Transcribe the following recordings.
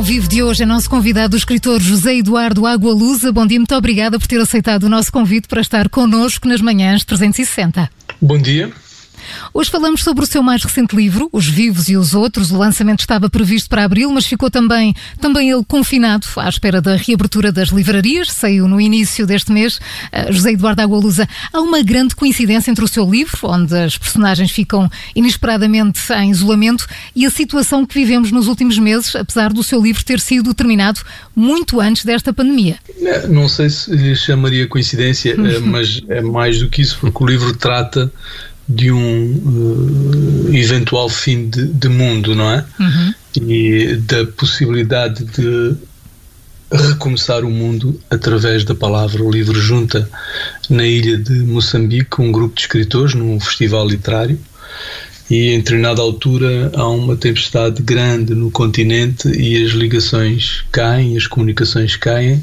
ao vivo de hoje é nosso convidado, o escritor José Eduardo Água Lusa. Bom dia, muito obrigada por ter aceitado o nosso convite para estar connosco nas manhãs 360. Bom dia. Hoje falamos sobre o seu mais recente livro, Os Vivos e os Outros. O lançamento estava previsto para abril, mas ficou também, também ele confinado à espera da reabertura das livrarias. Saiu no início deste mês. Uh, José Eduardo Agualusa, há uma grande coincidência entre o seu livro, onde as personagens ficam inesperadamente em isolamento, e a situação que vivemos nos últimos meses, apesar do seu livro ter sido terminado muito antes desta pandemia. Não sei se lhe chamaria coincidência, eh, mas é mais do que isso, porque o livro trata de um uh, eventual fim de, de, mundo, não é? Uhum. E da possibilidade de recomeçar o mundo através da palavra. O livro junta na ilha de Moçambique um grupo de escritores num festival literário e em determinada altura há uma tempestade grande no continente e as ligações caem, as comunicações caem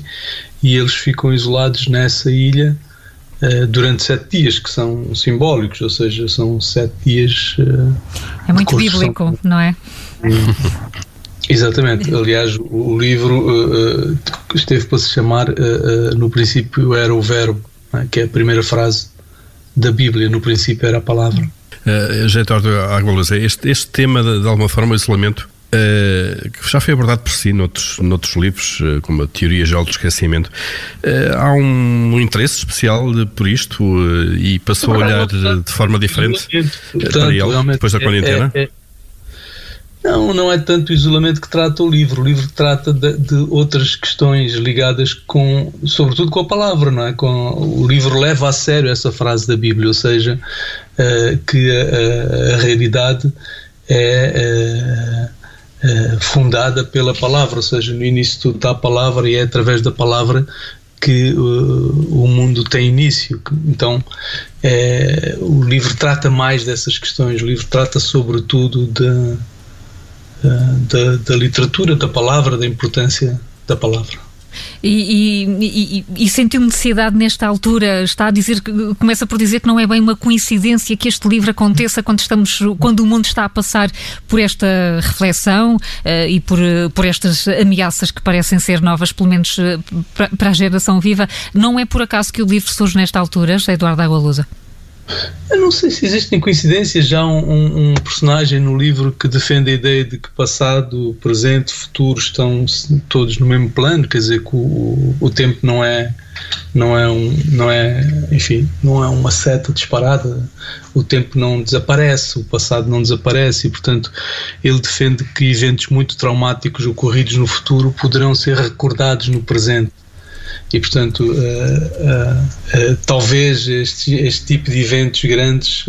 e eles ficam isolados nessa ilha durante sete dias, que são simbólicos, ou seja, são sete dias. Uh, é muito bíblico, não é? Exatamente. Aliás, o livro uh, esteve para se chamar, no princípio era o verbo, é? que é a primeira frase da Bíblia, no princípio era a palavra. Uh, Eduardo Agualusa, este, este tema, de, de alguma forma, o isolamento, Uh, que já foi abordado por si noutros, noutros livros, uh, como a Teoria Geral do Esquecimento. Uh, há um, interesse especial de, por isto e passou a olhar de, de forma diferente para ele depois da quarentena? É, é, não, não é tanto o isolamento que trata o livro. O livro trata de, de, outras questões ligadas com, sobretudo com a palavra, não é? Com, o livro leva a sério essa frase da Bíblia, ou seja, que a, a, realidade é eh, fundada pela palavra, ou seja, no início tudo está a palavra e é através da palavra que uh, o mundo tem início. Então, é, o livro trata mais dessas questões, o livro trata sobretudo da, da, da literatura, da palavra, da importância da palavra. E, e, e, e, sentiu necessidade nesta altura, está a dizer, começa por dizer que não é bem uma coincidência que este livro aconteça quando estamos, quando o mundo está a passar por esta reflexão uh, e por, por estas ameaças que parecem ser novas, pelo menos uh, para, para a geração viva. Não é por acaso que o livro surge nesta altura, Eduardo Agualusa? Eu não sei se existem coincidências. Já um, um, personagem no livro que defende a ideia de que passado, presente, futuro estão todos no mesmo plano, quer dizer que o, o tempo não é não é um não é enfim não é uma seta disparada o tempo não desaparece o passado não desaparece e portanto ele defende que eventos muito traumáticos ocorridos no futuro poderão ser recordados no presente e portanto uh, uh, uh, talvez este, este, tipo de eventos grandes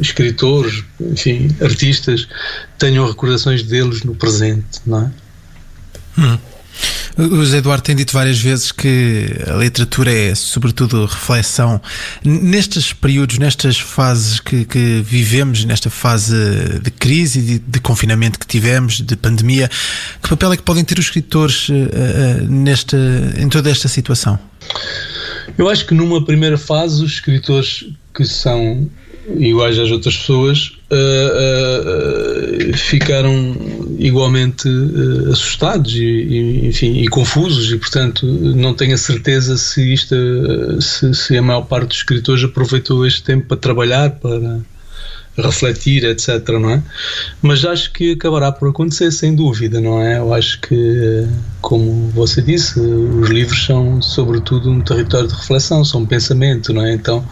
escritores enfim artistas tenham recordações deles no presente não é hum. O José Eduardo tem dito várias vezes que a literatura é, sobretudo, reflexão. Nestes períodos, nestas fases que, que vivemos, nesta fase de crise de, de, confinamento que tivemos, de pandemia, que papel é que podem ter os escritores uh, uh, nesta, em toda esta situação? Eu acho que numa primeira fase, os escritores que são iguais às outras pessoas, uh, uh, ficaram igualmente assustados e, e, enfim, e confusos e, portanto, não tenho a certeza se, isto, se, se, a maior parte dos escritores aproveitou este tempo para trabalhar, para refletir, etc, não é? Mas acho que acabará por acontecer, sem dúvida, não é? Eu acho que, como você disse, os livros são, sobretudo, um território de reflexão, são um pensamento, não é? Então,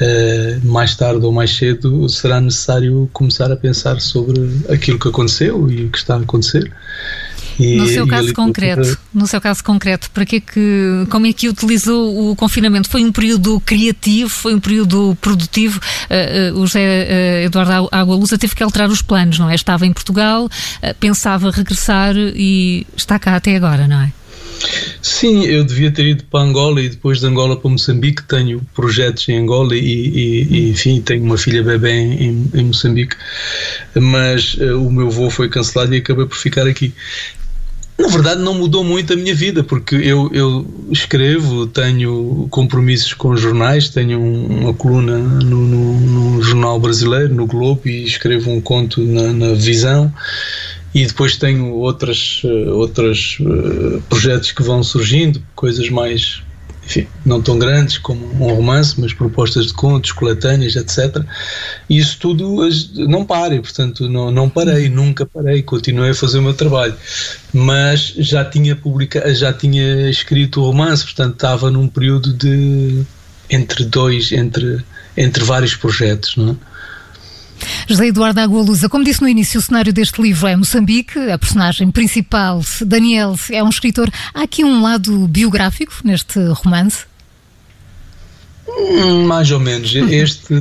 Uh, mais tarde ou mais cedo será necessário começar a pensar sobre aquilo que aconteceu e o que está a acontecer. E, no seu caso concreto, no seu caso concreto, para que é que, como é que utilizou o confinamento? Foi um período criativo, foi um período produtivo? Uh, uh, o José Eduardo Agualusa teve que alterar os planos, não é? Estava em Portugal, pensava regressar e está cá até agora, não é? Sim, eu devia ter ido para Angola e depois de Angola para Moçambique. Tenho projetos em Angola e, e, e enfim, tenho uma filha bebê em, em Moçambique, mas uh, o meu voo foi cancelado e acabei por ficar aqui. Na verdade, não mudou muito a minha vida, porque eu, eu escrevo, tenho compromissos com jornais, tenho uma coluna no, no, no jornal brasileiro, no Globo, e escrevo um conto na, na Visão e depois tenho outras, outros projetos que vão surgindo, coisas mais enfim, não tão grandes como um romance, mas propostas de contos, coletâneas, etc. E isso tudo não para, e, portanto não, não parei, nunca parei, continuei a fazer o meu trabalho. Mas já tinha publicado, já tinha escrito o romance, portanto estava num período de entre dois, entre, entre vários projetos, não é? José Eduardo Agualusa, como disse no início, o cenário deste livro é Moçambique, a personagem principal, Daniel, é um escritor. Há aqui um lado biográfico neste romance? Hum, mais ou menos. Este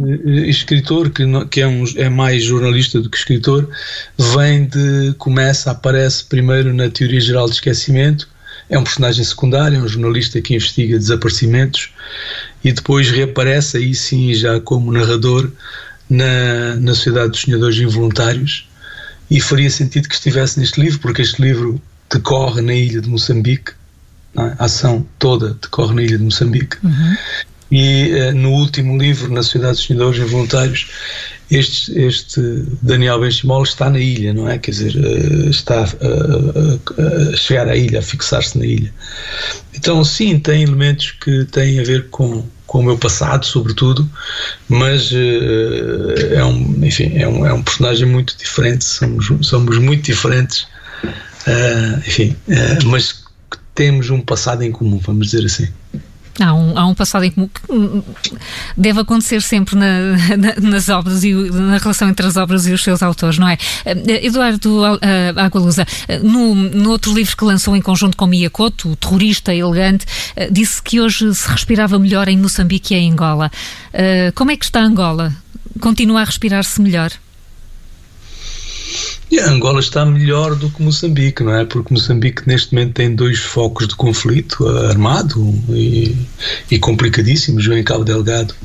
escritor, que, que é, um, é mais jornalista do que escritor, vem de. começa, aparece primeiro na teoria geral de esquecimento, é um personagem secundário, é um jornalista que investiga desaparecimentos e depois reaparece aí sim já como narrador na, na Sociedade dos Sonhadores Involuntários e faria sentido que estivesse neste livro, porque este livro decorre na ilha de Moçambique, é? a ação toda decorre na ilha de Moçambique. Uhum. E uh, no último livro, na Sociedade dos Sonhadores Involuntários, este, este Daniel Benchimol está na ilha, não é? Quer dizer, uh, está a, a chegar à ilha, a fixar-se na ilha. Então, sim, tem elementos que têm a ver com, com o meu passado, sobretudo, mas uh, é um, enfim, é um, é um personagem muito diferente, somos, somos muito diferentes, enfim, mas temos um passado em comum, vamos dizer assim. Há um, há um passado em comum que deve acontecer sempre na, na, nas obras e na relação entre as obras e os seus autores, não é? Eh, Eduardo uh, Agualusa, eh, no, no outro livro que lançou em conjunto com Miyakoto, o terrorista elegante, uh, disse que hoje se respirava melhor em Moçambique e em Angola. Uh, como é que está Angola? Continua a respirar-se melhor? E a Angola está melhor do que Moçambique, não é? Porque Moçambique neste momento tem dois focos de conflito armado e, e complicadíssimos, um em Cabo Delgado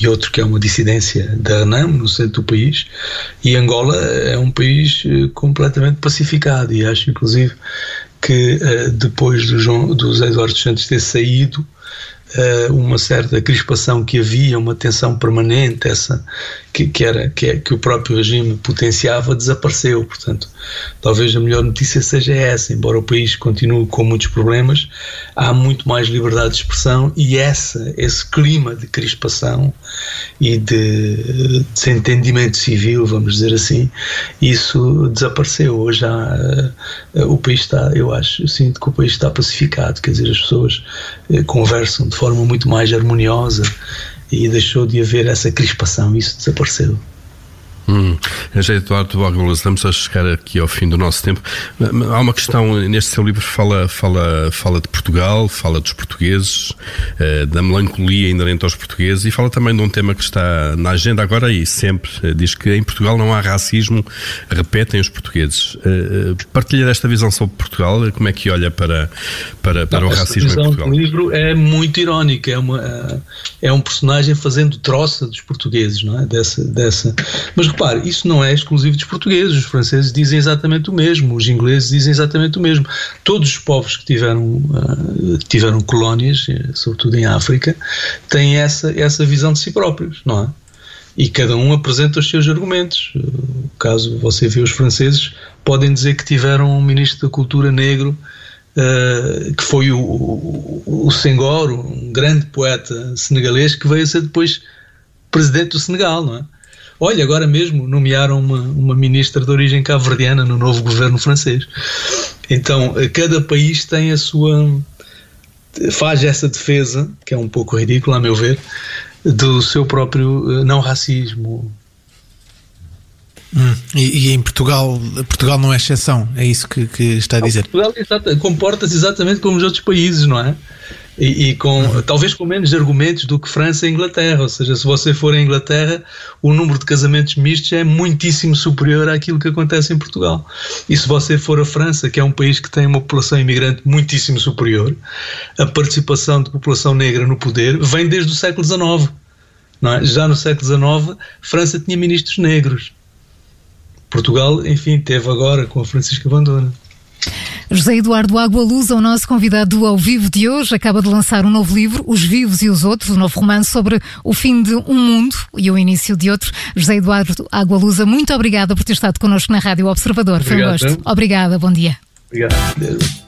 e outro que é uma dissidência da ANAM no centro do país. E Angola é um país eh, completamente pacificado e acho inclusive que eh, depois do, João, do Eduardo Santos ter saído uh, uma certa crispação que havia, uma tensão permanente, essa que, que era que, é, que o próprio regime potenciava, desapareceu. Portanto, talvez a melhor notícia seja essa. Embora o país continue com muitos problemas, há muito mais liberdade de expressão e essa, esse clima de crispação e de desentendimento civil, vamos dizer assim, isso desapareceu. Hoje há, uh, o país está, eu acho, eu sinto que o país está pacificado, quer dizer, as pessoas uh, conversam de forma muito mais harmoniosa e deixou de haver essa crispação, isso desapareceu. Hum. Eduardo Bogula, estamos a chegar aqui ao fim do nosso tempo. Há uma questão, neste seu livro fala, fala, fala de Portugal, fala dos portugueses, eh, da melancolia inerente aos portugueses e fala também de um tema que está na agenda agora e sempre. Eh, diz que em Portugal não há racismo, repetem os portugueses. Eh, partilha desta visão sobre Portugal, como é que olha para, para, para não, o racismo em Portugal? O livro é muito irónico, é, uma, é um personagem fazendo troça dos portugueses, não é? Dessa, dessa. Mas repare, isso não é exclusivo dos portugueses, os franceses dizem exatamente o mesmo, os ingleses dizem exatamente o mesmo. Todos os povos que tiveram, uh, tiveram colónias, eh, sobretudo em África, têm essa, essa visão de si próprios, não é? E cada um apresenta os seus argumentos. Caso você vê os franceses, podem dizer que tiveram um ministro da cultura negro Uh, que foi o, o, o Senghor, um grande poeta senegalês, que veio a ser depois presidente do Senegal, não é? Olha, agora mesmo nomearam uma, uma ministra de origem cabo-verdiana no novo governo francês. Então, cada país tem a sua. faz essa defesa, que é um pouco ridícula, a meu ver, do seu próprio eh, não racismo. Hum, e, e, em Portugal, Portugal não é exceção, é isso que, que está a dizer. Portugal comporta-se exatamente como os outros países, não é? e, e com uhum. talvez com menos argumentos do que França e Inglaterra. Ou seja, se você for à Inglaterra, o número de casamentos mistos é muitíssimo superior àquilo que acontece em Portugal. E se você for à França, que é um país que tem uma população imigrante muitíssimo superior, a participação de população negra no poder vem desde o século XIX. É? Já no século XIX, França tinha ministros negros. Portugal, enfim, teve agora com a Francisca Bandona. José Eduardo Água Luz é o nosso convidado ao vivo de hoje. Acaba de lançar um novo livro, Os Vivos e os Outros, um novo romance sobre o fim de um mundo e o início de outro. José Eduardo Água Lusa, muito obrigada por ter estado connosco na Rádio Observador. Foi um gosto. Obrigada, bom dia. Obrigado.